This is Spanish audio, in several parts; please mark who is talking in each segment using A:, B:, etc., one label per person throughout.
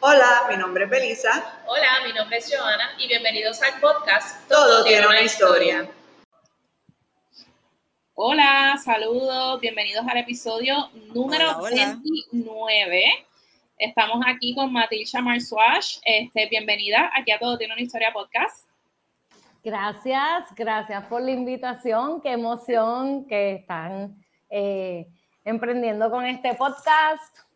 A: Hola, mi nombre es Belisa.
B: Hola, mi nombre es Joana y bienvenidos al podcast
A: Todo, tiene una historia.
B: Hola, saludos, bienvenidos al episodio número 29. Estamos aquí con Matilda Marsuash. Este, bienvenida aquí a Todo tiene una historia podcast.
C: Gracias, gracias por la invitación. Qué emoción que están eh, emprendiendo con este podcast.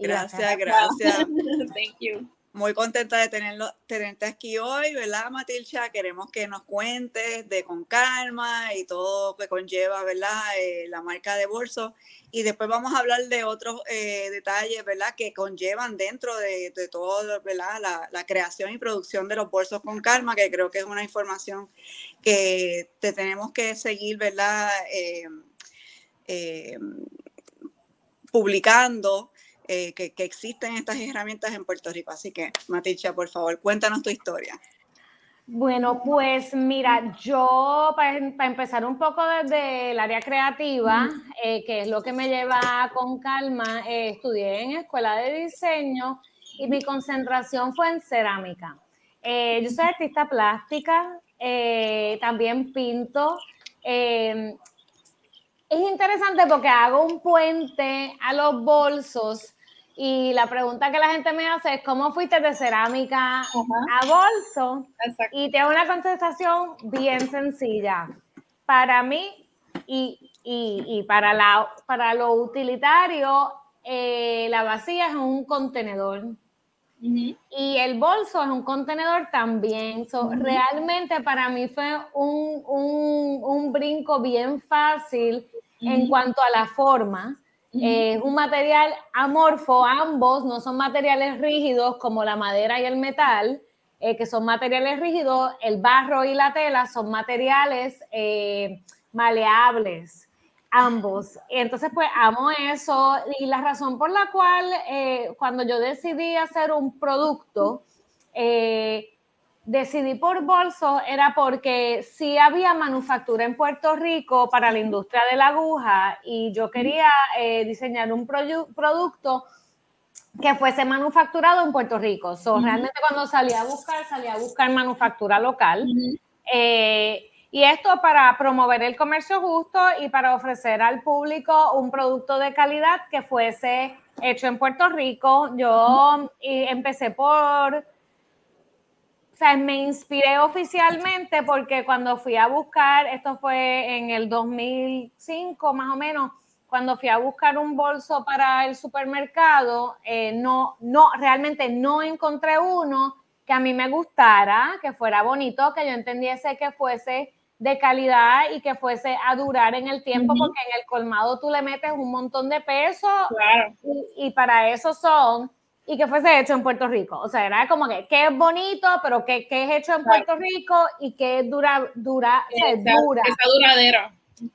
A: Gracias, gracias. Thank you. Muy contenta de tenerlo, tenerte aquí hoy, ¿verdad, Matilcha? Queremos que nos cuentes de Con Calma y todo que conlleva, ¿verdad? Eh, la marca de bolso. Y después vamos a hablar de otros eh, detalles, ¿verdad? Que conllevan dentro de, todo, ¿verdad? La, creación y producción de los bolsos con calma, que creo que es una información que te tenemos que seguir, ¿verdad? Eh, publicando eh, que, existen estas herramientas en Puerto Rico. Así que, Maticha, por favor, cuéntanos tu historia.
C: Bueno, pues mira, yo para, empezar un poco desde el área creativa, eh, que es lo que me lleva con calma, eh, estudié en escuela de diseño y mi concentración fue en cerámica. yo soy artista plástica, también pinto. es interesante porque hago un puente a los bolsos y la pregunta que la gente me hace es, ¿cómo fuiste de cerámica a bolso? Y tengo una contestación bien sencilla. Para mí y, y, para, la, para lo utilitario, eh, la vacía es un contenedor. Y el bolso es un contenedor también. Realmente para mí fue un, un, un brinco bien fácil en cuanto a la forma es eh, un material amorfo, ambos no son materiales rígidos como la madera y el metal, eh, que son materiales rígidos, el barro y la tela son materiales eh, maleables, ambos. Entonces, pues amo eso y la razón por la cual cuando yo decidí hacer un producto, decidí por bolso era porque sí había manufactura en Puerto Rico para la industria de la aguja y yo quería eh, diseñar un producto que fuese manufacturado en Puerto Rico. Realmente cuando salí a buscar, salí a buscar manufactura local. Eh, y esto para promover el comercio justo y para ofrecer al público un producto de calidad que fuese hecho en Puerto Rico. Yo empecé por sea, me inspiré oficialmente porque cuando fui a buscar, esto fue en el 2005 más o menos, cuando fui a buscar un bolso para el supermercado, eh, no, no, realmente no encontré uno que a mí me gustara, que fuera bonito, que yo entendiese que fuese de calidad y que fuese a durar en el tiempo, porque en el colmado tú le metes un montón de peso y, y para eso son y que fuese hecho en Puerto Rico. O sea, era como que, que es bonito, pero que, que, es hecho en Puerto Rico y que dura, dura, dura.
B: Está duradero.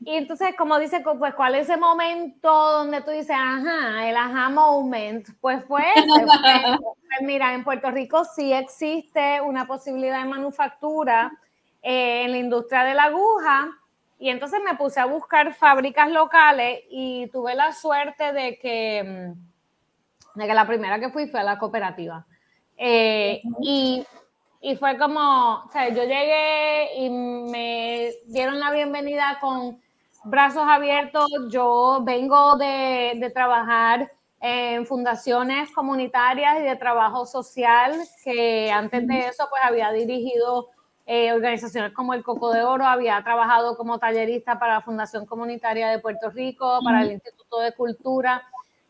C: Y entonces, como dice, pues, ¿cuál es ese momento donde tú dices, ajá, el ajá moment? Pues fue pues, mira, en Puerto Rico sí existe una posibilidad de manufactura eh, en la industria de la aguja. Y entonces me puse a buscar fábricas locales y tuve la suerte de que mm, de que la primera que fui fue a la cooperativa. Eh, y, y, fue como, o sea, yo llegué y me dieron la bienvenida con brazos abiertos. Yo vengo de, de trabajar en fundaciones comunitarias y de trabajo social, que antes de eso pues había dirigido eh, organizaciones como el Coco de Oro, había trabajado como tallerista para la Fundación Comunitaria de Puerto Rico, para el Instituto de Cultura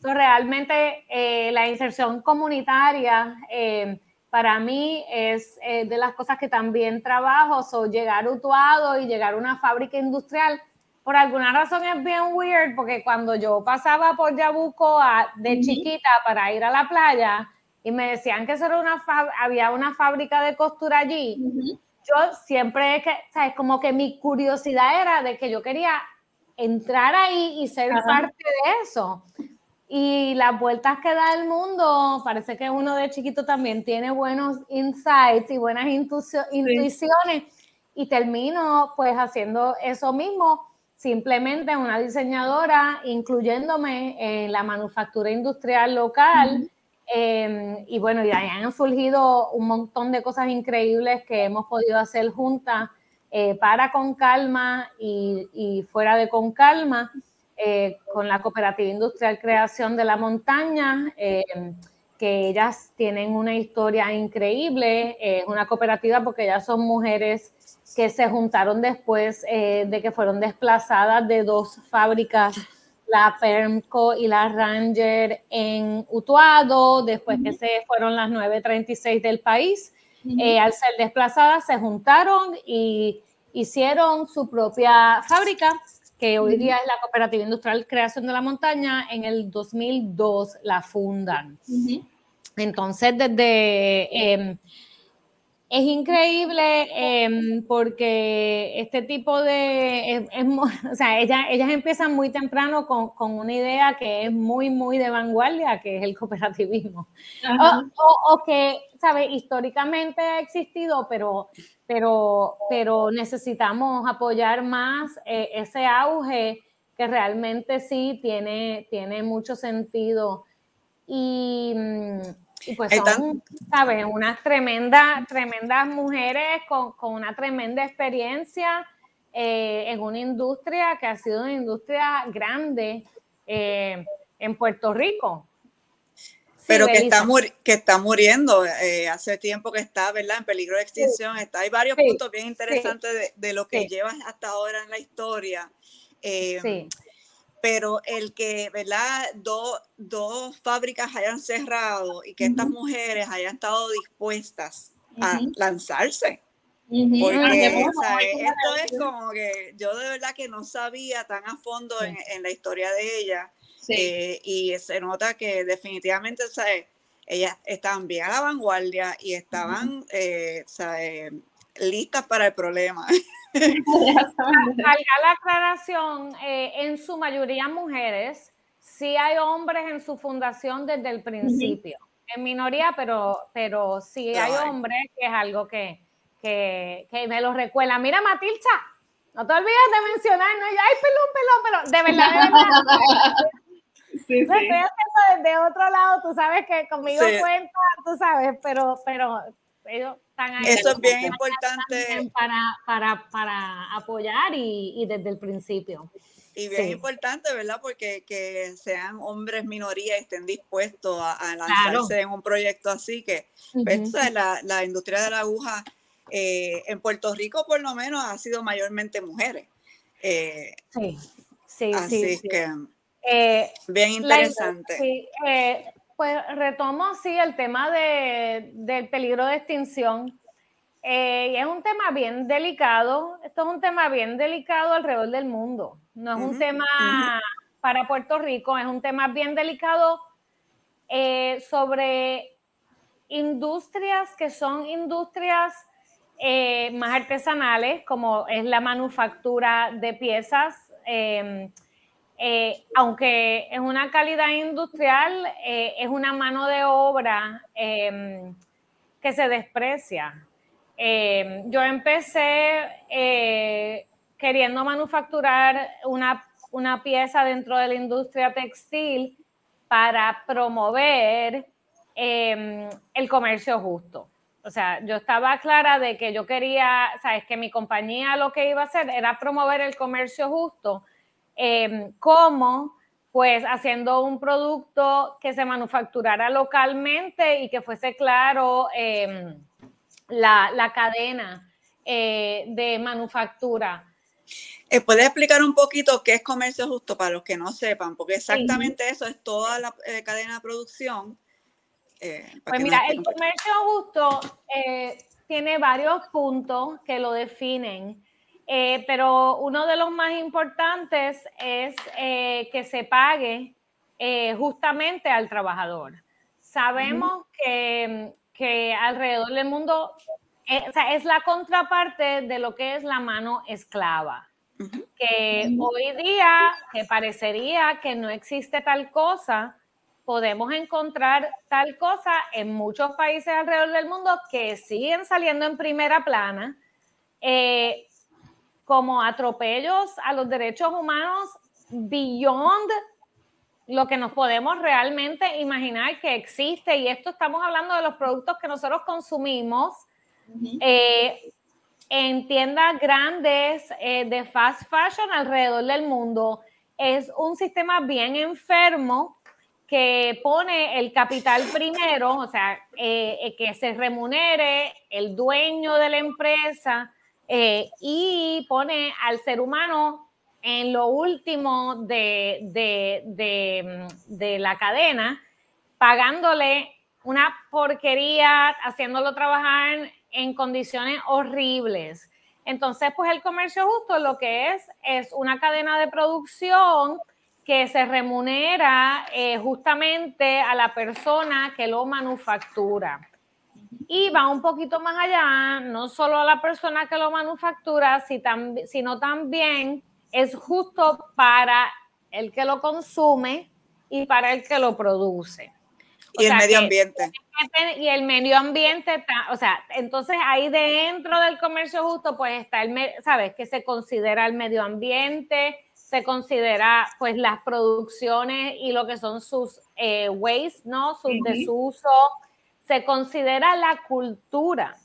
C: realmente eh, la inserción comunitaria eh, para mí es eh, de las cosas que también trabajo, so, llegar a Utuado y llegar a una fábrica industrial, por alguna razón es bien weird, porque cuando yo pasaba por Yabuco de chiquita para ir a la playa y me decían que eso era una había una fábrica de costura allí, yo siempre, que, ¿sabes? Como que mi curiosidad era de que yo quería entrar ahí y ser parte de eso. Y las vueltas que da el mundo, parece que uno de chiquito también tiene buenos insights y buenas intuiciones. Y termino pues haciendo eso mismo, simplemente una diseñadora, incluyéndome en la manufactura industrial local. Em, y bueno, ya han surgido un montón de cosas increíbles que hemos podido hacer juntas eh, para Con Calma y, fuera de Con Calma, eh, con la Cooperativa Industrial Creación de la Montaña, em, que ellas tienen una historia increíble. Es una cooperativa porque ellas son mujeres que se juntaron después eh, de que fueron desplazadas de dos fábricas la Permco y la Ranger en Utuado, después que se fueron las 936 del país. Eh, al ser desplazadas, se juntaron y hicieron su propia fábrica, que hoy día es la Cooperativa Industrial Creación de la Montaña. En el 2002 la fundan. Entonces, desde... Em, es increíble em, porque este tipo de, o sea, ellas, ellas empiezan muy temprano con, con, una idea que es muy, muy de vanguardia, que es el cooperativismo. O, o, que, ¿sabes? Históricamente ha existido, pero, pero, pero necesitamos apoyar más eh, ese auge que realmente sí tiene, tiene mucho sentido. Y mm, y pues son, ¿sabes? Unas tremendas, tremendas mujeres con, con una tremenda experiencia eh, en una industria que ha sido una industria grande eh, en Puerto Rico.
A: Pero que está, que está muriendo, eh, hace tiempo que está, ¿verdad? En peligro de extinción. Está, hay varios puntos bien interesantes de, de, lo que llevas hasta ahora en la historia. sí pero el que, ¿verdad? dos fábricas hayan cerrado y que estas mujeres hayan estado dispuestas a lanzarse. Porque esto es como que yo de verdad que no sabía tan a fondo en, la historia de ella eh, y se nota que definitivamente ¿sabes? ellas estaban bien a la vanguardia y estaban eh, listas para el problema.
C: Salga la aclaración, eh, en su mayoría mujeres, sí hay hombres en su fundación desde el principio. En minoría, pero, pero sí hay hombres, que es algo que, que, que me lo recuerda. Mira, Matilcha, no te olvides de mencionar, ¿no? Ay, pelón, pelón, pelón. De verdad, de verdad. Sí, sí. Estoy haciendo desde otro lado, tú sabes que conmigo cuenta, tú sabes, pero, pero ellos
A: eso es bien importante.
C: Para, para, para apoyar y, y, desde el principio.
A: Y bien importante, ¿verdad? Porque que sean hombres minoría y estén dispuestos a, lanzarse en un proyecto así, que pues, la, la, industria de la aguja eh, en Puerto Rico por lo menos ha sido mayormente mujeres. Eh,
C: sí, sí,
A: así sí. que eh, bien interesante.
C: sí, pues retomo, sí, el tema de, del peligro de extinción. Eh, y es un tema bien delicado. Esto es un tema bien delicado alrededor del mundo. No es un tema para Puerto Rico, es un tema bien delicado eh, sobre industrias que son industrias eh, más artesanales, como es la manufactura de piezas. Eh, aunque es una calidad industrial, eh, es una mano de obra em, que se desprecia. Em, yo empecé eh, queriendo manufacturar una, una, pieza dentro de la industria textil para promover em, el comercio justo. O sea, yo estaba clara de que yo quería, sabes, que mi compañía lo que iba a hacer era promover el comercio justo eh, como pues haciendo un producto que se manufacturara localmente y que fuese claro em, la, cadena eh, de manufactura.
A: Eh, ¿Puedes explicar un poquito qué es comercio justo para los que no sepan? Porque exactamente eso es toda la cadena de producción.
C: pues mira, el comercio justo tiene varios puntos que lo definen. Eh, pero uno de los más importantes es eh, que se pague eh, justamente al trabajador. Sabemos que, que, alrededor del mundo o sea, es la contraparte de lo que es la mano esclava. Que hoy día, que parecería que no existe tal cosa, podemos encontrar tal cosa en muchos países alrededor del mundo que siguen saliendo en primera plana. Eh, como atropellos a los derechos humanos beyond lo que nos podemos realmente imaginar que existe. Y esto estamos hablando de los productos que nosotros consumimos eh, en tiendas grandes eh, de fast fashion alrededor del mundo. Es un sistema bien enfermo que pone el capital primero, o sea, eh, que se remunere el dueño de la empresa y pone al ser humano en lo último de, de, la cadena, pagándole una porquería, haciéndolo trabajar en condiciones horribles. Entonces, pues el comercio justo lo que es es una cadena de producción que se remunera eh, justamente a la persona que lo manufactura. Y va un poquito más allá, no solo a la persona que lo manufactura, sino también es justo para el que lo consume y para el que lo produce.
A: y el medio ambiente.
C: Y el medio ambiente, o sea, entonces ahí dentro del comercio justo, pues está el, ¿sabes? Que se considera el medio ambiente, se considera pues las producciones y lo que son sus eh, waste, ¿no? Sus desusos, se considera la cultura.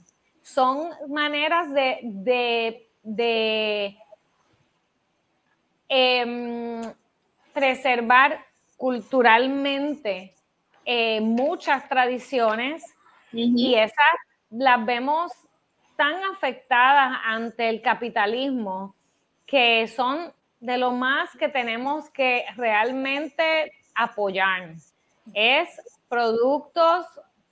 C: Son maneras de, de Em, preservar culturalmente eh, muchas tradiciones y esas las vemos tan afectadas ante el capitalismo que son de lo más que tenemos que realmente apoyar. Es productos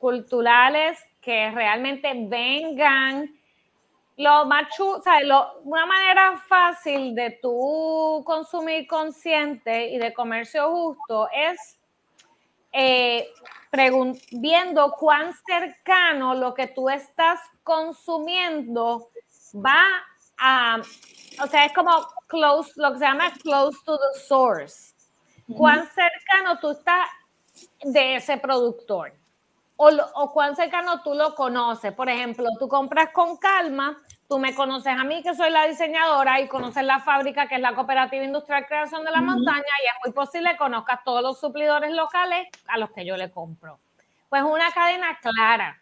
C: culturales que realmente vengan lo más o sea, una manera fácil de tú consumir consciente y de comercio justo es eh, viendo cuán cercano lo que tú estás consumiendo va a, o sea, es como close, lo que se llama close to the source. Cuán cercano tú estás de ese productor. O, o, cuán cercano tú lo conoces. Por ejemplo, tú compras con calma Tú me conoces a mí, que soy la diseñadora, y conoces la fábrica, que es la Cooperativa Industrial Creación de la Montaña, y es muy posible que conozcas todos los suplidores locales a los que yo le compro. Pues una cadena clara,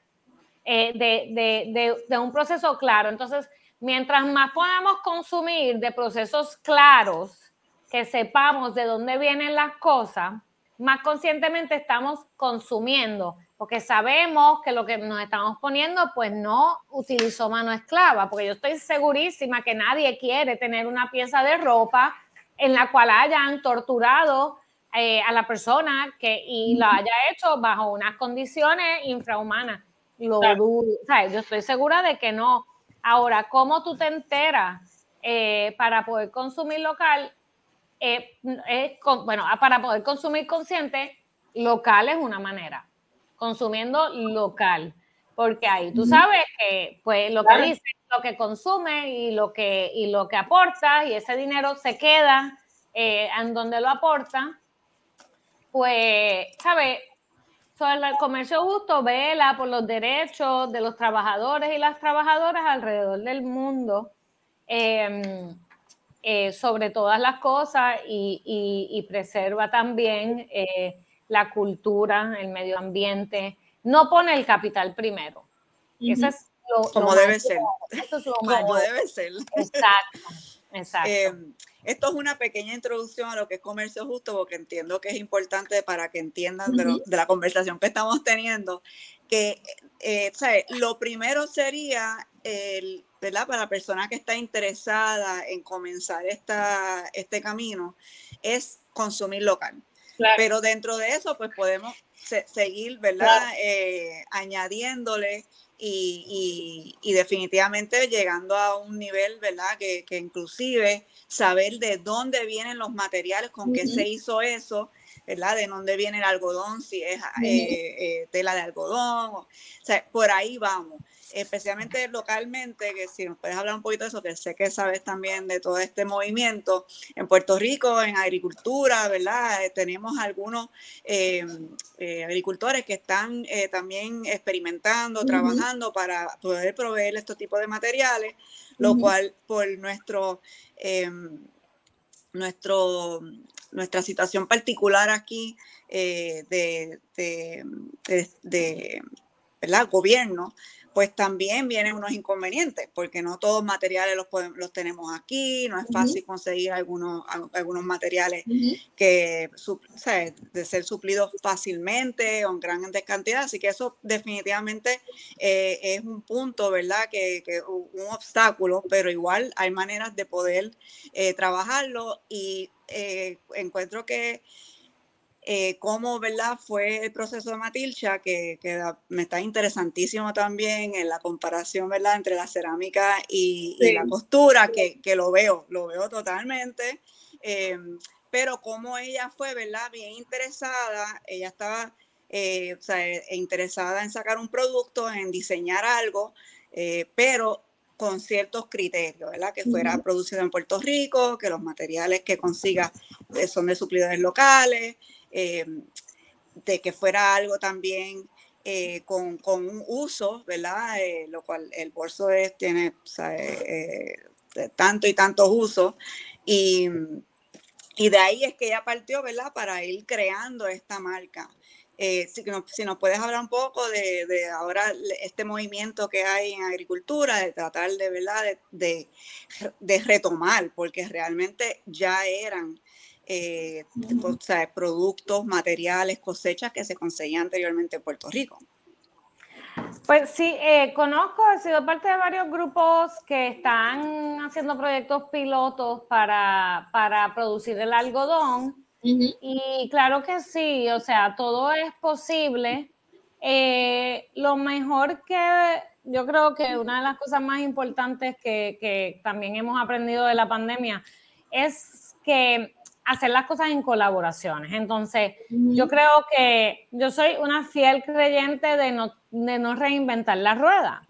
C: eh, de, un proceso claro. Entonces, mientras más podamos consumir de procesos claros, que sepamos de dónde vienen las cosas, más conscientemente estamos consumiendo porque sabemos que lo que nos estamos poniendo pues no utilizó mano esclava, porque yo estoy segurísima que nadie quiere tener una pieza de ropa en la cual hayan torturado eh, a la persona que, y la haya hecho bajo unas condiciones infrahumanas. Lo yo estoy segura de que no. Ahora, ¿cómo tú te enteras eh, para poder consumir local? Eh, bueno, para poder consumir consciente, local es una manera consumiendo local, porque ahí tú sabes que pues lo que dice, lo que consume y lo que, y lo que aporta y ese dinero se queda eh, en donde lo aporta, pues, ¿sabes? Sobre el comercio justo vela por los derechos de los trabajadores y las trabajadoras alrededor del mundo, em, eh, sobre todas las cosas y, preserva también eh, la cultura, el medio ambiente, no pone el capital primero. Eso es
A: lo, Como debe ser. Eso es lo Como debe ser.
C: Exacto, exacto.
A: Eh, esto es una pequeña introducción a lo que es comercio justo, porque entiendo que es importante para que entiendan de, la conversación que estamos teniendo, que eh, lo primero sería, el, ¿verdad? Para la persona que está interesada en comenzar esta, este camino, es consumir local. Pero dentro de eso, pues podemos seguir, ¿verdad? Eh, añadiéndole y, definitivamente llegando a un nivel, ¿verdad? Que, inclusive saber de dónde vienen los materiales, con qué se hizo eso, ¿verdad? De dónde viene el algodón, si es eh, eh, tela de algodón, o sea, por ahí vamos especialmente localmente, que si nos puedes hablar un poquito de eso, que sé que sabes también de todo este movimiento. En Puerto Rico, en agricultura, ¿verdad? Eh, tenemos algunos em, eh, agricultores que están eh, también experimentando, trabajando para poder proveer estos tipos de materiales, lo cual por nuestro... Em, nuestro, nuestra situación particular aquí eh, de, de, de, gobierno, pues también vienen unos inconvenientes, porque no todos los materiales los, los tenemos aquí, no es fácil conseguir algunos, algunos materiales que de ser suplidos fácilmente o en grandes cantidades, así que eso definitivamente eh, es un punto, ¿verdad? Que, que, un obstáculo, pero igual hay maneras de poder eh, trabajarlo y eh, encuentro que eh, cómo ¿verdad? fue el proceso de Matilcha, que, me está interesantísimo también en la comparación ¿verdad? entre la cerámica y, la costura, que, lo veo, lo veo totalmente. Eh, pero como ella fue ¿verdad? bien interesada, ella estaba eh, e interesada en sacar un producto, en diseñar algo, pero con ciertos criterios, ¿verdad? Que fuera producido en Puerto Rico, que los materiales que consiga son de suplidores locales, eh, de que fuera algo también eh, con, un uso, ¿verdad? Eh, lo cual el bolso es, tiene tanto y tantos usos. Y, de ahí es que ella partió, ¿verdad? Para ir creando esta marca. si, nos puedes hablar un poco de, ahora este movimiento que hay en agricultura, de tratar de, ¿verdad? de, de retomar, porque realmente ya eran eh, productos, materiales, cosechas que se conseguían anteriormente en Puerto Rico.
C: Pues sí, eh, conozco, he sido parte de varios grupos que están haciendo proyectos pilotos para, para producir el algodón. Y claro que sí, o sea, todo es posible. Eh, lo mejor que yo creo que una de las cosas más importantes que, que también hemos aprendido de la pandemia es que hacer las cosas en colaboraciones. Entonces, yo creo que yo soy una fiel creyente de no, de no reinventar la rueda.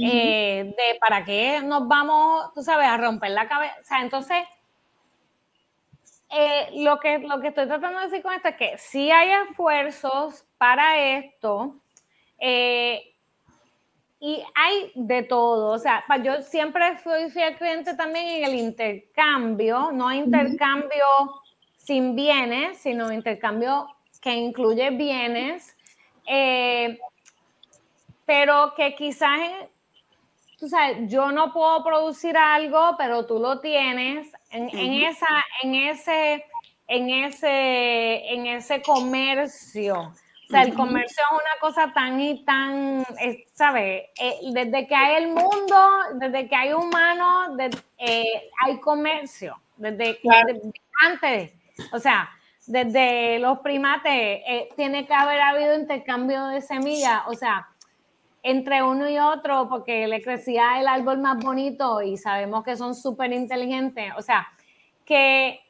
C: Eh, de para qué nos vamos, tú sabes, a romper la cabeza. O sea, entonces, eh, lo, que, lo que estoy tratando de decir con esto es que si hay esfuerzos para esto, eh, y hay de todo, o sea, yo siempre fui fiel creyente también en el intercambio, no intercambio sin bienes, sino intercambio que incluye bienes, eh, pero que quizás, tú sabes, yo no puedo producir algo, pero tú lo tienes. En, esa, en ese, en ese, en ese comercio. O sea, el comercio es una cosa tan y tan, ¿sabes? Eh, desde que hay el mundo, desde que hay humanos, eh, hay comercio. Desde, antes, o sea, desde los primates, eh, tiene que haber habido intercambio de semillas, o sea, entre uno y otro, porque le crecía el árbol más bonito y sabemos que son súper inteligentes. O sea, que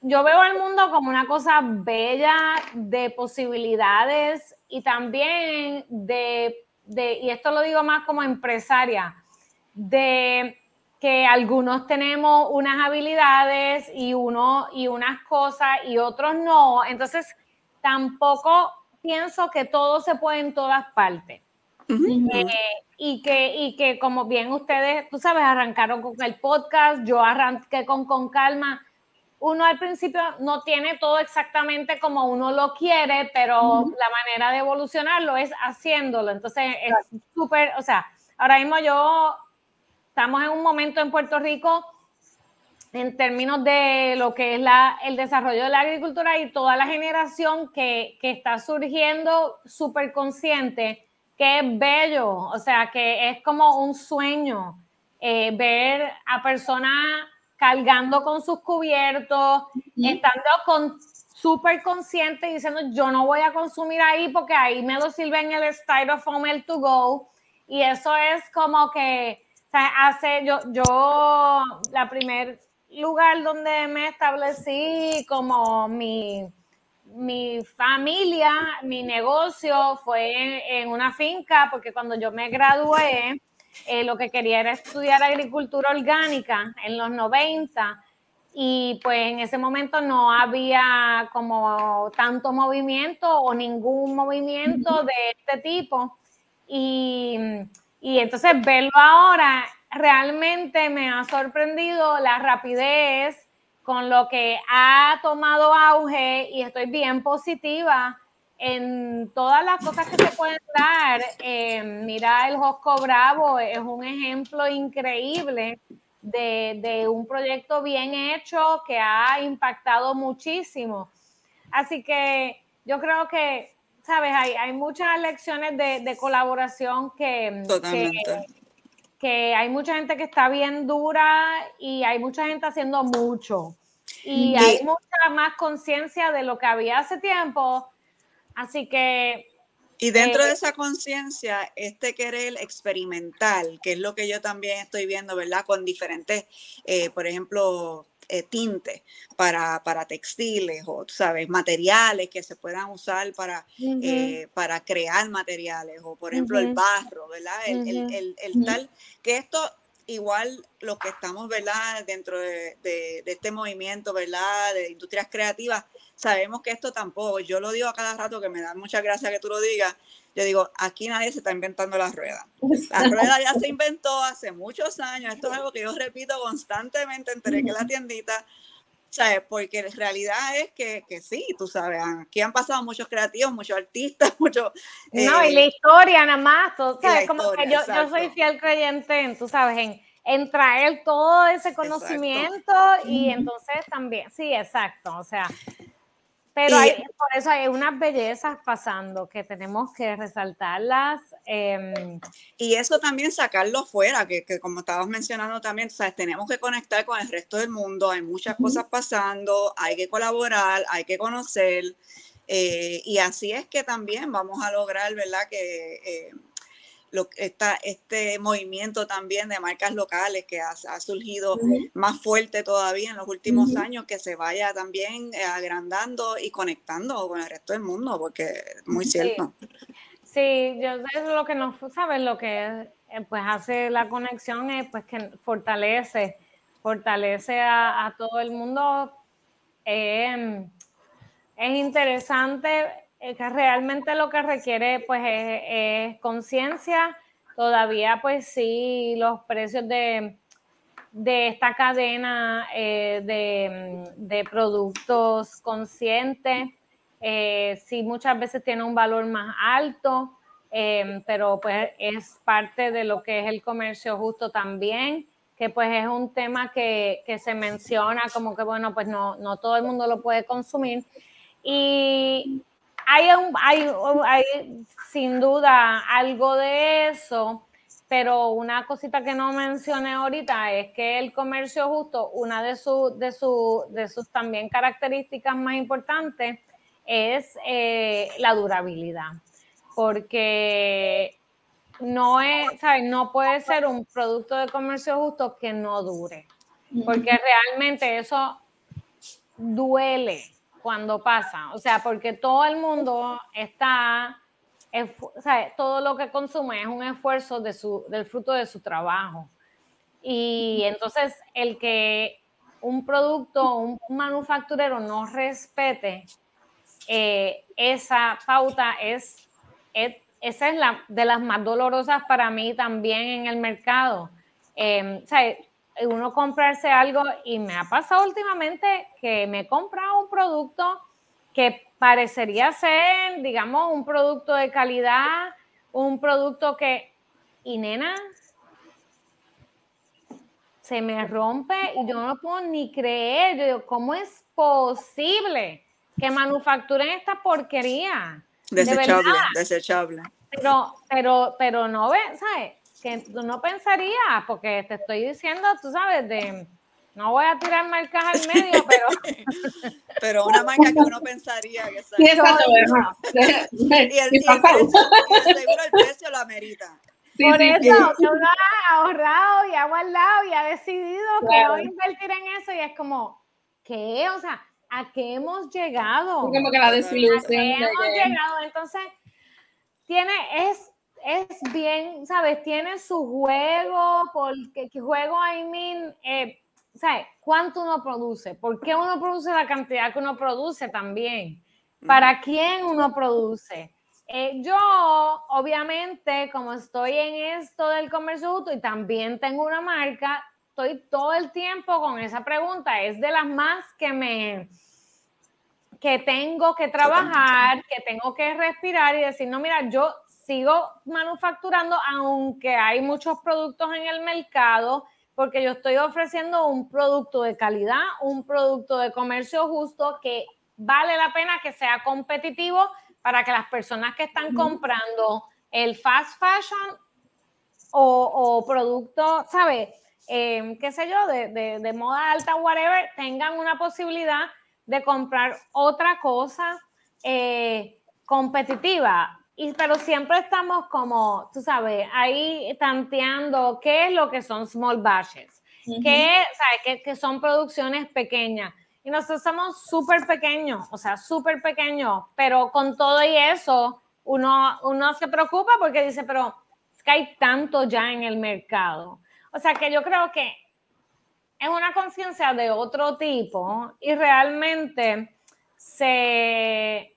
C: yo veo el mundo como una cosa bella de posibilidades y también de, y esto lo digo más como empresaria, de que algunos tenemos unas habilidades y uno y unas cosas y otros no. Entonces, tampoco pienso que todo se puede en todas partes. Eh, y, que, y que como bien ustedes, tú sabes, arrancaron con el podcast, yo arranqué con Con Calma uno al principio no tiene todo exactamente como uno lo quiere, pero la manera de evolucionarlo es haciéndolo. Entonces, es súper, o sea, ahora mismo yo, estamos en un momento en Puerto Rico en términos de lo que es la, el desarrollo de la agricultura y toda la generación que, que está surgiendo súper consciente, que es bello, o sea, que es como un sueño eh, ver a personas cargando con sus cubiertos, estando con súper consciente diciendo yo no voy a consumir ahí porque ahí me lo sirven el styrofoam el to go y eso es como que sea, hace yo yo la primer lugar donde me establecí como mi mi familia, mi negocio fue en una finca porque cuando yo me gradué eh, lo que quería era estudiar agricultura orgánica en los 90 y pues en ese momento no había como tanto movimiento o ningún movimiento de este tipo. Y, y entonces verlo ahora realmente me ha sorprendido la rapidez con lo que ha tomado auge y estoy bien positiva en todas las cosas que se pueden dar. Eh, mira, el Josco Bravo es un ejemplo increíble de, de, un proyecto bien hecho que ha impactado muchísimo. Así que yo creo que, sabes, hay, hay muchas lecciones de, de colaboración que, que, que, hay mucha gente que está bien dura y hay mucha gente haciendo mucho. Y hay mucha más conciencia de lo que había hace tiempo. Así que
A: y dentro de eh, esa conciencia, este querer experimental, que es lo que yo también estoy viendo, ¿verdad? Con diferentes, eh, por ejemplo, eh, tintes para, para, textiles o, ¿sabes? Materiales que se puedan usar para, para crear materiales o, por ejemplo, el barro, ¿verdad? El, el, el, tal, que esto igual lo que estamos, ¿verdad? Dentro de, de, de, este movimiento, ¿verdad? De industrias creativas, sabemos que esto tampoco, yo lo digo a cada rato que me da mucha gracia que tú lo digas, yo digo, aquí nadie se está inventando la rueda. La rueda ya se inventó hace muchos años, esto es algo que yo repito constantemente entre que la tiendita, ¿sabes? Porque en realidad es que, que, sí, tú sabes, aquí han pasado muchos creativos, muchos artistas, muchos...
C: no, y la historia nada más, tú sabes, como que yo, yo, soy fiel creyente en, tú sabes, en, en traer todo ese conocimiento y entonces también, sí, exacto, o sea, pero por eso hay unas bellezas pasando que tenemos que resaltarlas. Em,
A: y eso también sacarlo fuera, que, que, como estabas mencionando también, ¿sabes? tenemos que conectar con el resto del mundo, hay muchas cosas pasando, hay que colaborar, hay que conocer. Eh, y así es que también vamos a lograr, ¿verdad? Que eh, lo, esta, este movimiento también de marcas locales que ha, surgido más fuerte todavía en los últimos años, que se vaya también eh, agrandando y conectando con el resto del mundo, porque es muy cierto.
C: Sí, yo sé lo que no sabes, lo que eh, pues hace la conexión es pues que fortalece, fortalece a, todo el mundo. Eh, es interesante realmente lo que requiere pues es, conciencia. Todavía pues sí, los precios de, de esta cadena eh, de, productos conscientes, eh, sí muchas veces tiene un valor más alto, eh, pero pues es parte de lo que es el comercio justo también, que pues es un tema que, que se menciona como que bueno, pues no, no todo el mundo lo puede consumir. Y hay, hay, hay sin duda algo de eso, pero una cosita que no mencioné ahorita es que el comercio justo, una de, sus de, de sus también características más importantes es eh, la durabilidad, porque no es, ¿sabes? No puede ser un producto de comercio justo que no dure, porque realmente eso duele cuando pasa, o sea, porque todo el mundo está, o sea, todo lo que consume es un esfuerzo de su, del fruto de su trabajo. Y entonces el que un producto, un manufacturero no respete eh, esa pauta es, esa es la de las más dolorosas para mí también en el mercado. Eh, o sea, uno comprarse algo y me ha pasado últimamente que me he comprado un producto que parecería ser, digamos, un producto de calidad, un producto que, y nena, se me rompe y yo no lo puedo ni creer. Yo digo, ¿cómo es posible que manufacturen esta porquería?
A: Desechable, desechable.
C: Pero, pero, pero no ve, ¿sabes? Que tú no pensarías, porque te estoy diciendo, tú sabes, de no voy a tirar marcas al medio, pero.
A: pero una marca que uno pensaría que sale. Sí, exacto, y, el, y, el precio, seguro el precio lo amerita.
C: Por eso yo lo he ahorrado y ha guardado y ha decidido que voy a invertir en eso y es como, ¿qué? O sea, ¿a qué hemos llegado?
B: Como que la desilusión. ¿A
C: qué hemos llegado? Entonces, tiene, es es bien, ¿sabes? Tiene su juego, porque ¿qué juego, I mean, eh, ¿sabes? ¿Cuánto uno produce? ¿Por qué uno produce la cantidad que uno produce también? ¿Para quién uno produce? Eh, yo, obviamente, como estoy en esto del comercio justo y también tengo una marca, estoy todo el tiempo con esa pregunta. Es de las más que me que tengo que trabajar, que tengo que respirar y decir, no, mira, yo sigo manufacturando aunque hay muchos productos en el mercado, porque yo estoy ofreciendo un producto de calidad, un producto de comercio justo que vale la pena que sea competitivo para que las personas que están comprando el fast fashion o, o producto, ¿sabes? Em, qué sé yo, de, de, moda alta, whatever, tengan una posibilidad de comprar otra cosa eh, competitiva. Y, pero siempre estamos como, tú sabes, ahí tanteando qué es lo que son small batches, qué, ¿sabes? Que, son producciones pequeñas. Y nosotros somos súper pequeños, o sea, súper pequeños, pero con todo y eso, uno, uno se preocupa porque dice, pero es que hay tanto ya en el mercado. O sea, que yo creo que es una conciencia de otro tipo y realmente se,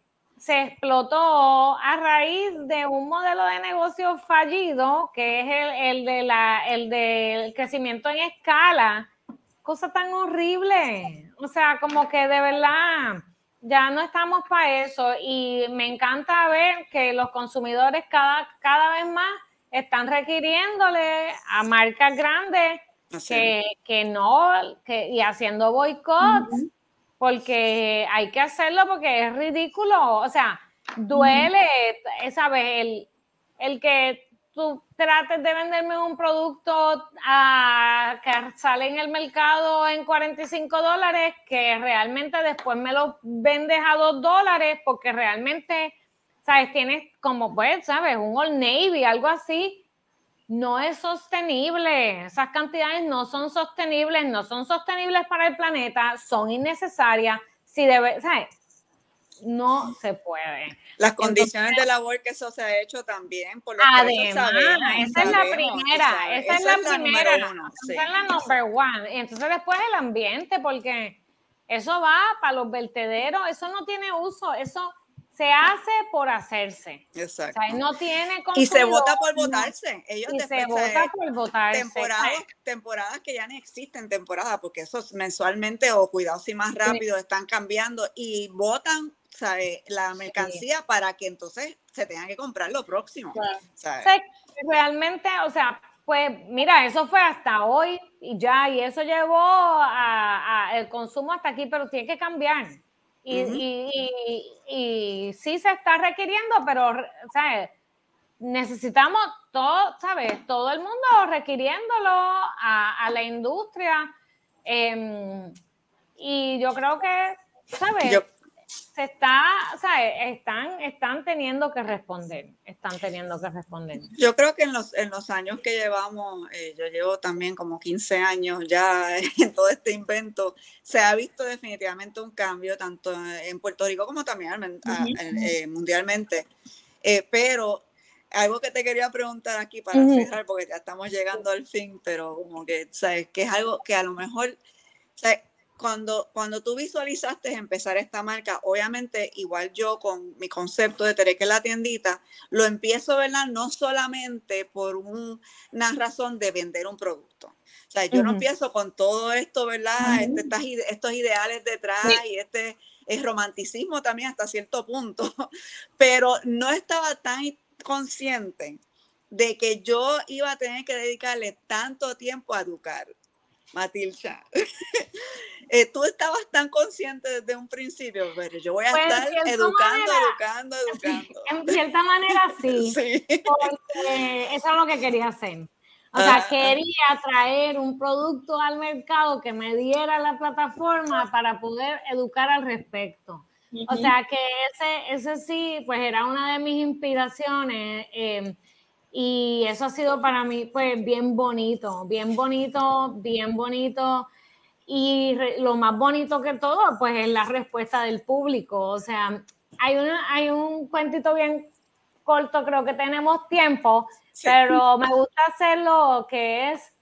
C: se explotó a raíz de un modelo de negocio fallido, que es el, el, de la, el del crecimiento en escala. Cosa tan horrible. O sea, como que de verdad ya no estamos para eso y me encanta ver que los consumidores cada, cada vez más están requiriéndole a marcas grandes que, que, no, que, y haciendo boicots, porque hay que hacerlo porque es ridículo. O sea, duele, ¿sabes? El, el que tú trates de venderme un producto a, que sale en el mercado en 45 dólares, que realmente después me lo vendes a 2 dólares, porque realmente, ¿sabes? Tienes como, pues, ¿sabes? Un Old Navy, algo así no es sostenible. Esas cantidades no son sostenibles, no son sostenibles para el planeta, son innecesarias. Si debe, ¿sabes? No se puede.
A: Las condiciones de labor que eso se ha hecho también, por
C: Además, esa es la primera, esa, es la, primera, esa es la number one. Y entonces después el ambiente, porque eso va para los vertederos, eso no tiene uso, eso se hace por hacerse. Exacto. O sea, no tiene
A: Y se vota por votarse. Ellos
C: y se vota por votarse.
A: Temporadas, temporadas que ya no existen temporadas, porque eso mensualmente o cuidados si más rápido están cambiando y votan ¿sabe? la mercancía para que entonces se tenga que comprar lo próximo.
C: realmente, o sea, pues mira, eso fue hasta hoy y ya, y eso llevó a, a el consumo hasta aquí, pero tiene que cambiar. Y, y, sí se está requiriendo, pero, ¿sabes? Necesitamos todo, ¿sabes? Todo el mundo requiriéndolo a, la industria. Em, y yo creo que, ¿sabes? Se está, o sea, están, están teniendo que responder, están teniendo que responder.
A: Yo creo que en los, en los años que llevamos, eh, yo llevo también como 15 años ya en todo este invento, se ha visto definitivamente un cambio tanto en Puerto Rico como también eh, mundialmente. Eh, pero algo que te quería preguntar aquí para cerrar, porque ya estamos llegando al fin, pero como que, ¿sabes? Que es algo que a lo mejor, ¿sabes? Cuando, cuando tú visualizaste empezar esta marca, obviamente igual yo con mi concepto de tener que la tiendita, lo empiezo, ¿verdad? No solamente por una razón de vender un producto. O sea, yo no empiezo con todo esto, ¿verdad? Este, estos ideales detrás y este es romanticismo también hasta cierto punto, pero no estaba tan consciente de que yo iba a tener que dedicarle tanto tiempo a educar. Matilda. Eh, tú estabas tan consciente desde un principio, pero yo voy a pues, estar educando, educando, educando.
C: En cierta manera sí, porque eso es lo que quería hacer. O sea, ah, quería traer un producto al mercado que me diera la plataforma para poder educar al respecto. O sea, que ese, ese sí, pues era una de mis inspiraciones. Eh, y eso ha sido para mí, pues, bien bonito, bien bonito, bien bonito. Y lo más bonito que todo, pues es la respuesta del público. O sea, hay, una, hay un cuentito bien corto, creo que tenemos tiempo, pero me gusta hacerlo, que es,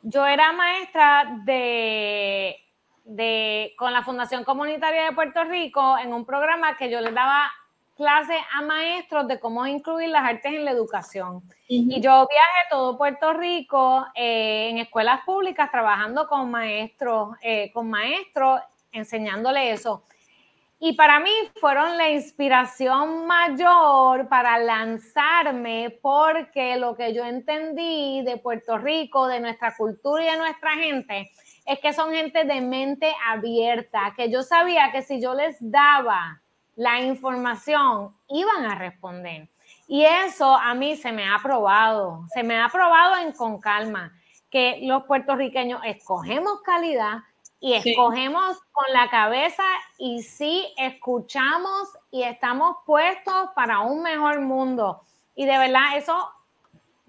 C: yo era maestra de, de, con la Fundación Comunitaria de Puerto Rico en un programa que yo les daba clases a maestros de cómo incluir las artes en la educación. Y yo viajé todo Puerto Rico eh, en escuelas públicas trabajando con maestros, eh, con maestros, enseñándole eso. Y para mí fueron la inspiración mayor para lanzarme porque lo que yo entendí de Puerto Rico, de nuestra cultura y de nuestra gente, es que son gente de mente abierta, que yo sabía que si yo les daba la información, iban a responder. Y eso a mí se me ha probado, se me ha probado en con calma, que los puertorriqueños escogemos calidad y escogemos con la cabeza y sí escuchamos y estamos puestos para un mejor mundo. Y de verdad, eso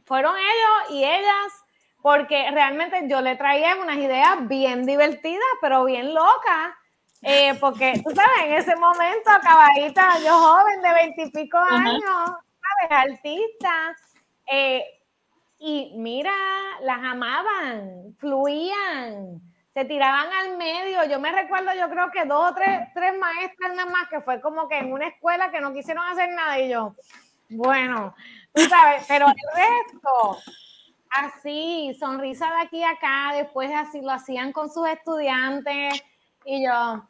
C: fueron ellos y ellas, porque realmente yo le traía unas ideas bien divertidas, pero bien locas eh, porque, tú sabes, en ese momento, acabadita, yo joven de veintipico años, ¿sabes? Artista. Eh, y mira, las amaban, fluían, se tiraban al medio. Yo me recuerdo, yo creo que dos o tres, tres maestras nada más, que fue como que en una escuela que no quisieron hacer nada. Y yo, bueno, tú sabes, pero el resto, así, sonrisa de aquí a acá, después así lo hacían con sus estudiantes. Y yo,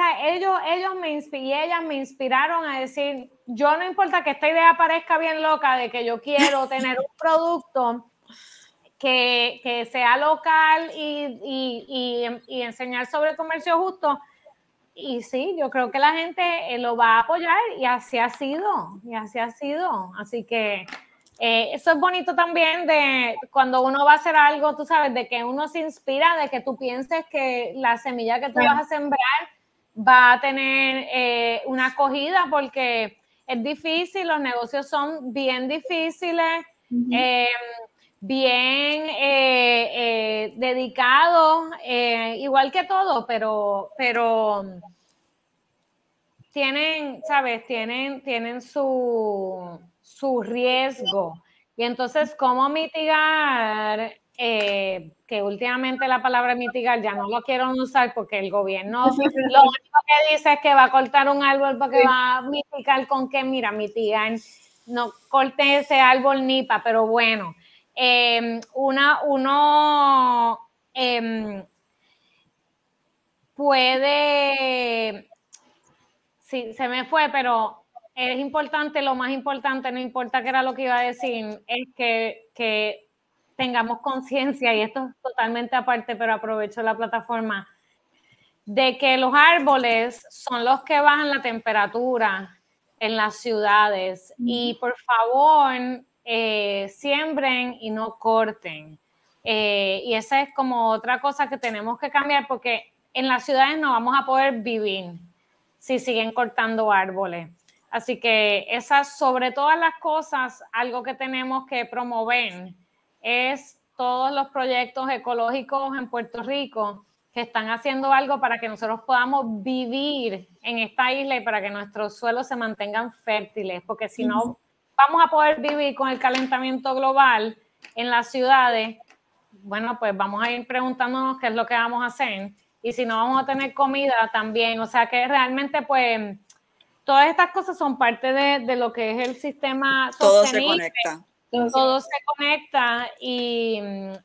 C: sea, ellos, ellos me y ellas me inspiraron a decir, yo no importa que esta idea parezca bien loca de que yo quiero tener un producto que, que sea local y, y, y, enseñar sobre comercio justo. Y sí, yo creo que la gente eh, lo va a apoyar y así ha sido, y así ha sido. Así que eh, eso es bonito también de cuando uno va a hacer algo, tú sabes, de que uno se inspira, de que tú pienses que la semilla que tú vas a sembrar va a tener eh, una acogida porque es difícil, los negocios son bien difíciles, em, bien eh, eh, dedicados, igual que todo, pero, pero tienen, ¿sabes? Tienen, tienen su, su riesgo. Y entonces, ¿cómo mitigar eh, que últimamente la palabra mitigar ya no lo quiero usar porque el gobierno lo único que dice es que va a cortar un árbol porque va a mitigar con qué, mira, mitigar, no corte ese árbol nipa, pero bueno, em, una, uno em, puede, sí, se me fue, pero es importante, lo más importante, no importa qué era lo que iba a decir, es que, que tengamos conciencia, y esto es totalmente aparte, pero aprovecho la plataforma, de que los árboles son los que bajan la temperatura en las ciudades. Y por favor, eh, siembren y no corten. Eh, y esa es como otra cosa que tenemos que cambiar porque en las ciudades no vamos a poder vivir si siguen cortando árboles. Así que esas, sobre todas las cosas, algo que tenemos que promover es todos los proyectos ecológicos en Puerto Rico que están haciendo algo para que nosotros podamos vivir en esta isla y para que nuestros suelos se mantengan fértiles, porque si no vamos a poder vivir con el calentamiento global en las ciudades, bueno, pues vamos a ir preguntándonos qué es lo que vamos a hacer y si no vamos a tener comida también, o sea que realmente pues todas estas cosas son parte de, lo que es el sistema
A: Todo se conecta
C: todo se conecta y,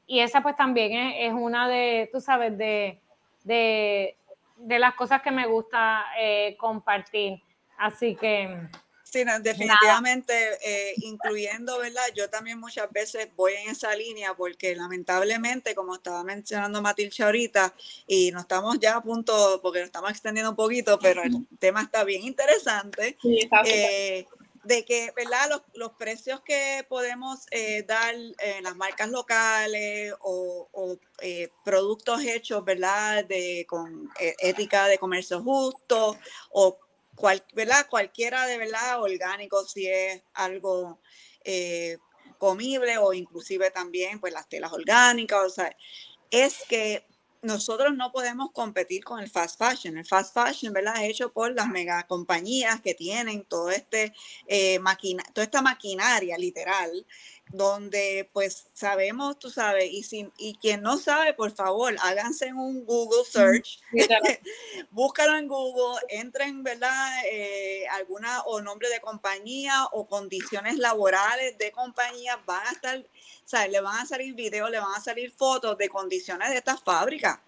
C: y, esa pues también es, una de, tú sabes, de, de, de las cosas que me gusta eh, compartir. Así que...
A: Sí, definitivamente, eh, incluyendo, ¿verdad? Yo también muchas veces voy en esa línea porque lamentablemente, como estaba mencionando Matilde ahorita, y no estamos ya a punto, porque nos estamos extendiendo un poquito, pero el tema está bien interesante. Sí, está eh, de que, ¿verdad? Los, los precios que podemos eh, dar en las marcas locales o, eh, productos hechos, ¿verdad? De, con eh, ética de comercio justo o cual, ¿verdad? Cualquiera de, ¿verdad? Orgánico, si es algo comible o inclusive también, pues las telas orgánicas, o sea, es que nosotros no podemos competir con el fast fashion. El fast fashion, ¿verdad? Es hecho por las mega compañías que tienen todo este, eh, toda esta maquinaria literal donde pues sabemos, tú sabes, y, si, y quien no sabe, por favor, háganse un Google search, búscalo en Google, entren, ¿verdad? Eh, alguna o nombre de compañía o condiciones laborales de compañía, van a estar, o sea, le van a salir videos, le van a salir fotos de condiciones de estas fábricas.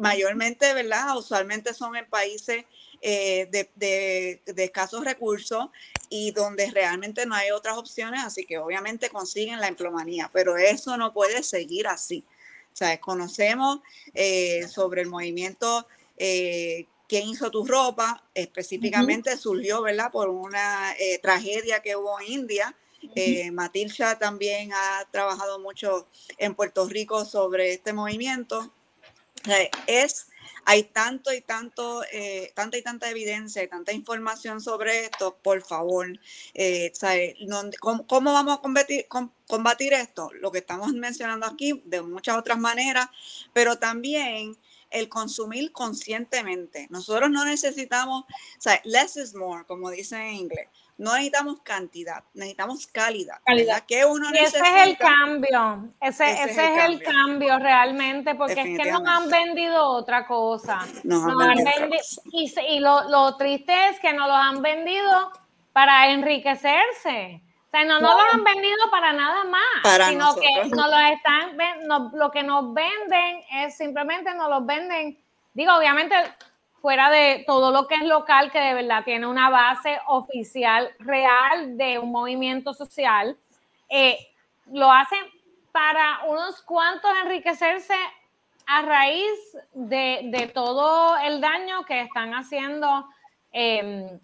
A: Mayormente, ¿verdad? Usualmente son en países eh, de, de, de, escasos recursos y donde realmente no hay otras opciones, así que obviamente consiguen la emplomanía, pero eso no puede seguir así. O sea, conocemos eh, sobre el movimiento eh, ¿Quién hizo tu ropa? Específicamente surgió, ¿verdad? Por una tragedia que hubo en India. Matilcha también ha trabajado mucho en Puerto Rico sobre este movimiento. Es hay tanto y tanto, eh, tanta y tanta evidencia y tanta información sobre esto, por favor, eh, ¿cómo, vamos a combatir, combatir esto? Lo que estamos mencionando aquí, de muchas otras maneras, pero también el consumir conscientemente. Nosotros no necesitamos, less is more, como dicen en inglés no necesitamos cantidad, necesitamos calidad. Calidad.
C: que uno necesita. Ese es el cambio, ese, ese, es, el, cambio. realmente, porque es que nos han vendido otra cosa. Nos, han vendido, Y, y lo, lo, triste es que nos lo han vendido para enriquecerse. O sea, no nos lo han vendido para nada más, sino que nos lo están, lo que nos venden es simplemente nos lo venden. Digo, obviamente fuera de todo lo que es local, que de verdad tiene una base oficial real de un movimiento social, eh, lo hacen para unos cuantos enriquecerse a raíz de, todo el daño que están haciendo em,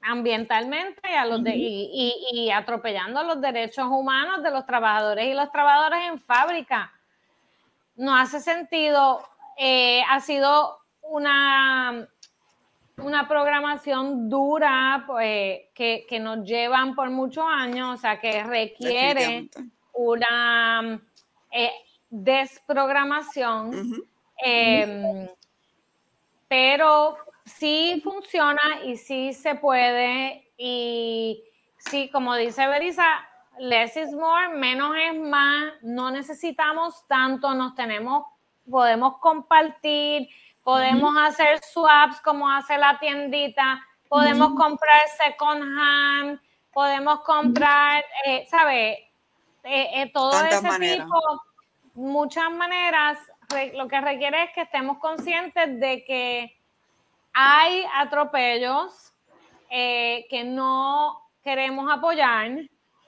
C: ambientalmente y, a los y, atropellando los derechos humanos de los trabajadores y los trabajadores en fábrica. No hace sentido, eh, ha sido una, una programación dura pues, que, nos llevan por muchos años, o sea, que requiere una eh, desprogramación, em, pero sí funciona y sí se puede. Y sí, como dice Berisa, less is more, menos es más, no necesitamos tanto, nos tenemos, podemos compartir, podemos hacer swaps como hace la tiendita, podemos comprar second hand, podemos comprar, eh, ¿sabes? Eh, eh, todo ese tipo, muchas maneras, lo que requiere es que estemos conscientes de que hay atropellos que no queremos apoyar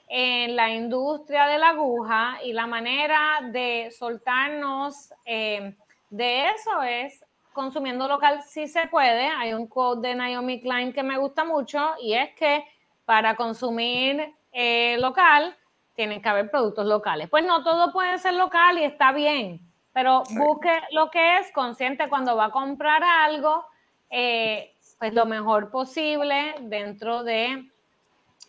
C: en la industria de la aguja y la manera de soltarnos de eso es consumiendo local sí se puede. Hay un quote de Naomi Klein que me gusta mucho y es que para consumir eh, local tienen que haber productos locales. Pues no todo puede ser local y está bien, pero busque lo que es consciente cuando va a comprar algo, eh, pues lo mejor posible dentro de,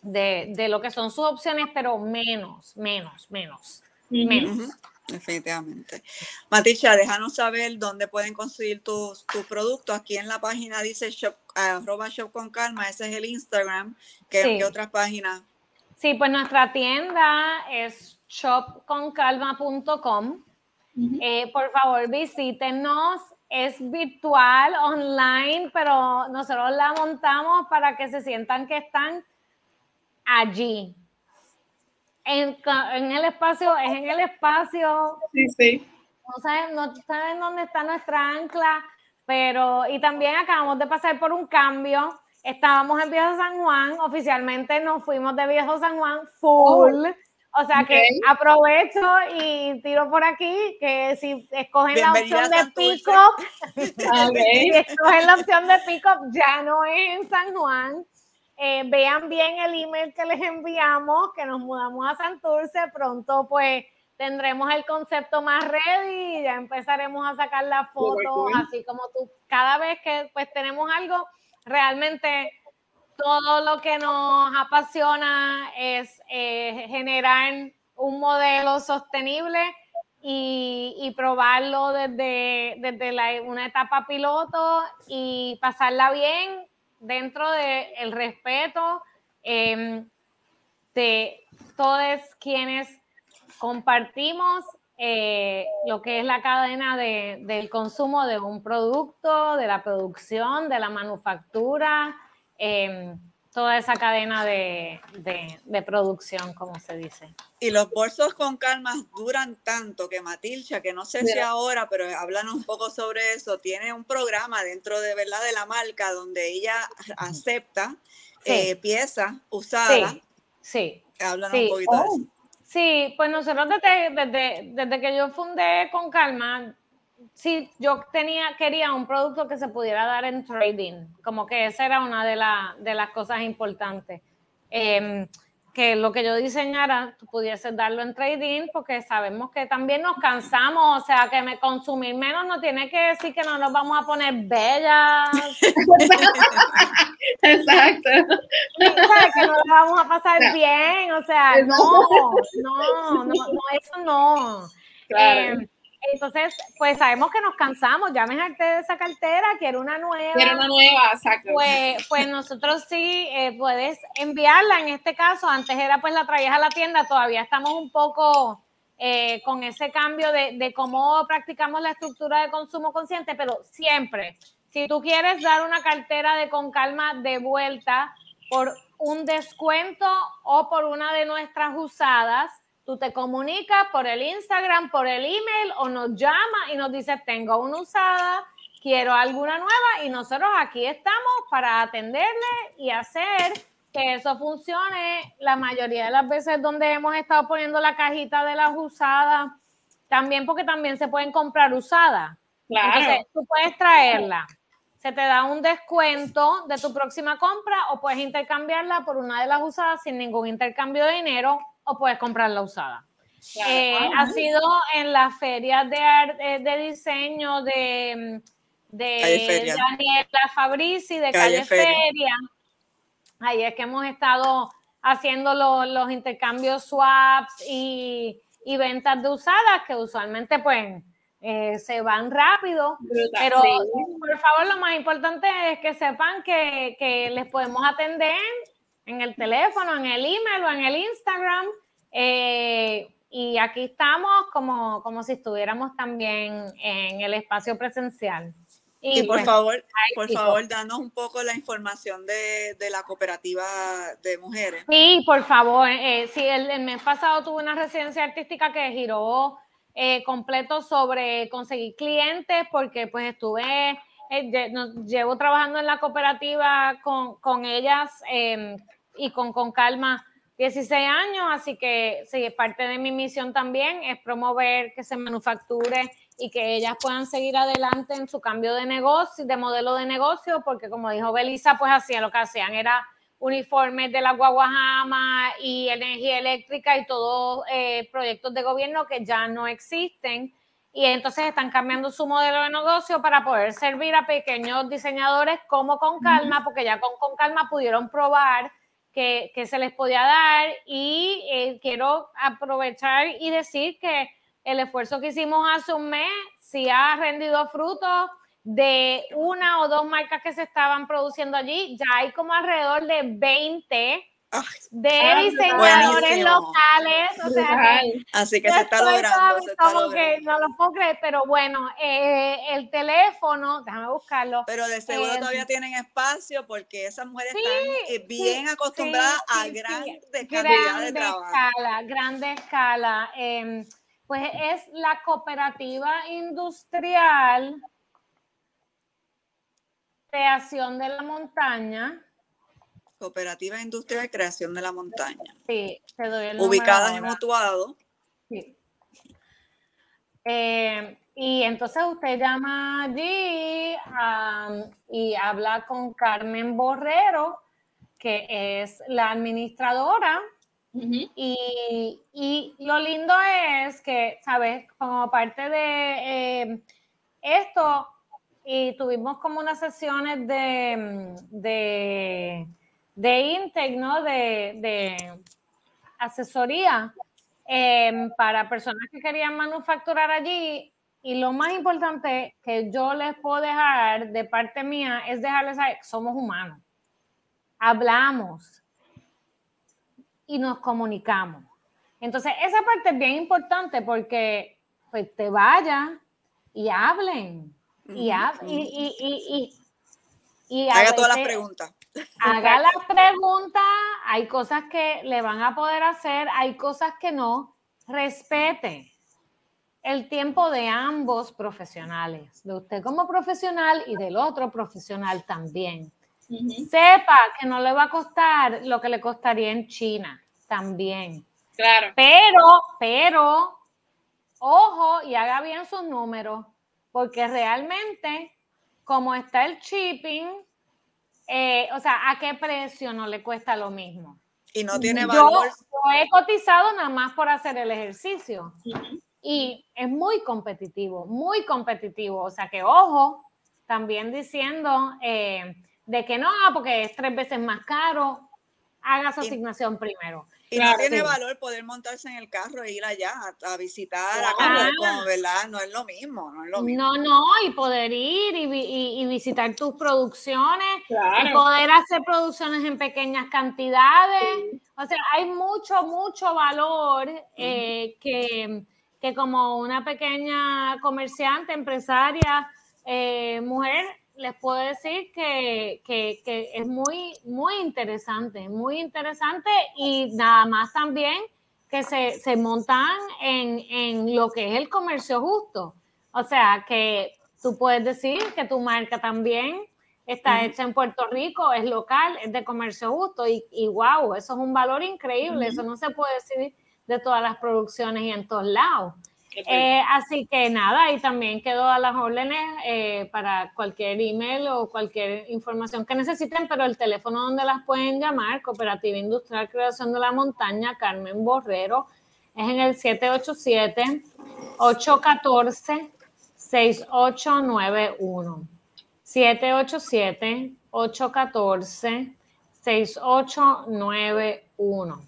C: de, lo que son sus opciones, pero menos, menos, menos, menos.
A: Definitivamente. Maticha, déjanos saber dónde pueden conseguir tus productos. Aquí en la página dice shop, arroba shop con calma, ese es el Instagram. ¿Qué, otras páginas?
C: Sí, pues nuestra tienda es shopconcalma.com. Eh, por favor, visítenos. Es virtual, online, pero nosotros la montamos para que se sientan que están allí en, el espacio, es en el espacio.
B: Sí, sí.
C: No saben, no saben dónde está nuestra ancla, pero, y también acabamos de pasar por un cambio. Estábamos en Viejo San Juan, oficialmente nos fuimos de Viejo San Juan full. o sea que aprovecho y tiro por aquí que si escogen la opción de pick si escogen la opción de pick ya no es en San Juan, eh, vean bien el email que les enviamos, que nos mudamos a Santurce. Pronto, pues, tendremos el concepto más ready y ya empezaremos a sacar la foto, así como tú. Cada vez que, pues, tenemos algo, realmente todo lo que nos apasiona es eh, generar un modelo sostenible y, probarlo desde, desde una etapa piloto y pasarla bien dentro del respeto em, de todos quienes compartimos eh, lo que es la cadena de, del consumo de un producto, de la producción, de la manufactura, em, toda esa cadena de, de, producción, como se dice.
A: Y los bolsos con calma duran tanto que Matilcha, que no sé si ahora, pero háblanos un poco sobre eso, tiene un programa dentro de verdad de la marca donde ella acepta eh, piezas usadas.
C: Sí.
A: Háblanos un poquito de eso. Oh.
C: Sí, pues nosotros desde, desde, desde, que yo fundé con Calma, sí, yo tenía, quería un producto que se pudiera dar en trading, como que esa era una de, de las cosas importantes. Em, que lo que yo diseñara, tú pudieses darlo en trading, porque sabemos que también nos cansamos, o sea, que me consumir menos no tiene que decir que no nos vamos a poner bellas.
B: Exacto.
C: que no nos vamos a pasar bien, o sea, no, no, no, no, eso no. Claro. Eh, entonces, pues sabemos que nos cansamos, ya me harté de esa cartera, quiero una nueva.
B: Quiero una nueva, exacto.
C: Pues, pues nosotros sí, eh, puedes enviarla, en este caso, antes era pues la traías a la tienda, todavía estamos un poco eh, con ese cambio de, de cómo practicamos la estructura de consumo consciente, pero siempre, si tú quieres dar una cartera de con calma de vuelta por un descuento o por una de nuestras usadas, tú te comunicas por el Instagram, por el email o nos llama y nos dice, tengo una usada, quiero alguna nueva y nosotros aquí estamos para atenderle y hacer que eso funcione la mayoría de las veces donde hemos estado poniendo la cajita de las usadas, también porque también se pueden comprar usadas. Claro. Entonces, tú puedes traerla. Se te da un descuento de tu próxima compra o puedes intercambiarla por una de las usadas sin ningún intercambio de dinero o puedes comprarla usada. Eh, ah, ha sido en las ferias de, eh, de diseño de, de Daniela Fabrici de Calle, Feria. Ahí es que hemos estado haciendo los intercambios swaps y, ventas de usadas que usualmente pues eh, se van rápido. pero por favor lo más importante es que sepan que, que les podemos atender en el teléfono, en el email o en el Instagram. Eh, y aquí estamos como, como si estuviéramos también en el espacio presencial.
A: Y, por pues, favor, por favor, danos un poco la información de, de, la cooperativa de mujeres.
C: Sí, por favor. Eh, sí, el, mes pasado tuve una residencia artística que giró eh, completo sobre conseguir clientes porque pues estuve, eh, llevo trabajando en la cooperativa con, con ellas em, y con, con calma 16 años, así que sí, parte de mi misión también es promover que se manufacture y que ellas puedan seguir adelante en su cambio de negocio, de modelo de negocio, porque como dijo Belisa, pues hacían lo que hacían era uniformes de la Guaguajama y energía eléctrica y todos eh, proyectos de gobierno que ya no existen. Y entonces están cambiando su modelo de negocio para poder servir a pequeños diseñadores como con calma, porque ya con, con calma pudieron probar que, se les podía dar y eh, quiero aprovechar y decir que el esfuerzo que hicimos hace un mes sí ha rendido frutos de una o dos marcas que se estaban produciendo allí. Ya hay como alrededor de 20 de diseñadores locales. O sea,
A: Así que se está logrando. Se está
C: como que no lo puedo creer, pero bueno, eh, el teléfono, déjame buscarlo.
A: Pero de seguro eh, todavía tienen espacio porque esas mujeres están eh, bien acostumbradas a grandes cantidades de trabajo.
C: Escala, grande escala. Em, pues es la cooperativa industrial Creación de la Montaña
A: Cooperativa Industria de Creación de la Montaña.
C: Sí, te doy el
A: Ubicadas en Utuado.
C: Sí. Eh, y entonces usted llama allí y habla con Carmen Borrero, que es la administradora. y, y, lo lindo es que, ¿sabes? Como parte de eh, esto, y tuvimos como unas sesiones de, de de Intec, ¿no? De, asesoría em, para personas que querían manufacturar allí. Y lo más importante que yo les puedo dejar de parte mía es dejarles saber que somos humanos. Hablamos. y nos comunicamos. Entonces, esa parte es bien importante porque pues te vaya y hablen. Y, y,
A: y, haga todas las preguntas.
C: Haga las preguntas, hay cosas que le van a poder hacer, hay cosas que no. Respete el tiempo de ambos profesionales, de usted como profesional y del otro profesional también. Sepa que no le va a costar lo que le costaría en China también.
B: Claro.
C: Pero, pero, ojo y haga bien sus números, porque realmente, como está el shipping, eh, o sea, ¿a qué precio no le cuesta lo mismo?
A: Y no tiene valor.
C: Yo, he cotizado nada más por hacer el ejercicio. Y es muy competitivo, muy competitivo. O sea que, ojo, también diciendo eh, de que no, porque es tres veces más caro, haga su asignación primero.
A: Y no tiene valor poder montarse en el carro e ir allá a, visitar, a como, ¿verdad? No es lo mismo, no es lo mismo.
C: No, no, y poder ir y, visitar tus producciones, y poder hacer producciones en pequeñas cantidades. O sea, hay mucho, mucho valor eh, que, que, como una pequeña comerciante, empresaria, eh, mujer, les puedo decir que, es muy, muy interesante, muy interesante y nada más también que se, montan en, lo que es el comercio justo. O sea, que tú puedes decir que tu marca también está hecha en Puerto Rico, es local, es de comercio justo y, y wow, eso es un valor increíble, eso no se puede decir de todas las producciones y en todos lados. Eh, así que nada, y también quedo a las órdenes eh, para cualquier email o cualquier información que necesiten, pero el teléfono donde las pueden llamar, Cooperativa Industrial Creación de la Montaña, Carmen Borrero, es en el 787-814-6891. 787-814-6891.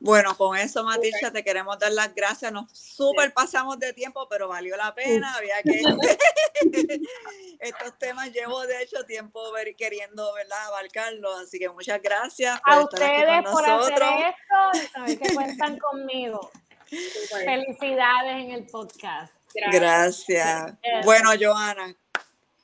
A: Bueno, con eso, Matilcha, te queremos dar las gracias. Nos súper pasamos de tiempo, pero valió la pena. Había que. Estos temas llevo, de hecho, tiempo ver, queriendo ¿verdad? abarcarlos. Así que muchas gracias
C: por A ustedes por hacer esto y que cuentan conmigo. Felicidades en el podcast.
A: Gracias. Bueno, Joana.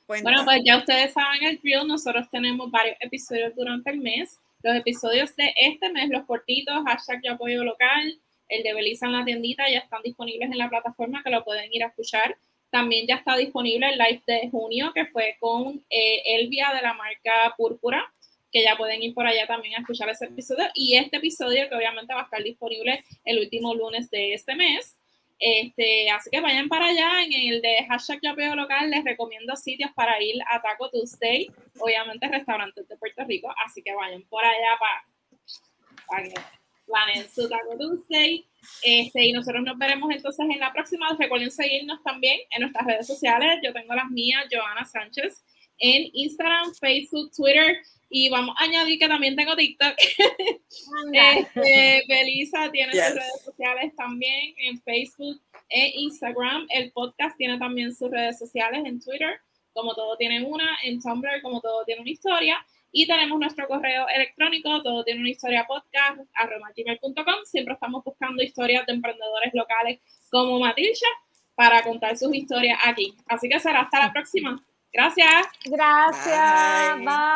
B: Bueno, pues ya ustedes saben el drill. Nosotros tenemos varios episodios durante el mes los episodios de este mes, los cortitos, hashtag yo apoyo local, el de Belisa en la tiendita, ya están disponibles en la plataforma que lo pueden ir a escuchar. También ya está disponible el live de junio que fue con eh, Elvia de la marca Púrpura, que ya pueden ir por allá también a escuchar ese episodio. Y este episodio que obviamente va a estar disponible el último lunes de este mes. Este, así que vayan para allá. En el de hashtag Yo Veo Local les recomiendo sitios para ir a Taco Tuesday, obviamente restaurantes de Puerto Rico. Así que vayan por allá para, para que planen su Taco Tuesday. Este, y nosotros nos veremos entonces en la próxima. Recuerden seguirnos también en nuestras redes sociales. Yo tengo las mías, Joana Sánchez, en Instagram, Facebook, Twitter. Y vamos a añadir que también tengo TikTok. este, Belisa tiene sus redes sociales también en Facebook e Instagram. El podcast tiene también sus redes sociales en Twitter, como todo tiene una, en Tumblr, como todo tiene una historia. Y tenemos nuestro correo electrónico, todo tiene una historia podcast, arroba gmail.com. Siempre estamos buscando historias de emprendedores locales como Matilcha para contar sus historias aquí. Así que será hasta la próxima. Gracias.
C: Gracias. Bye.